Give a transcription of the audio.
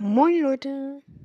Moin Leute.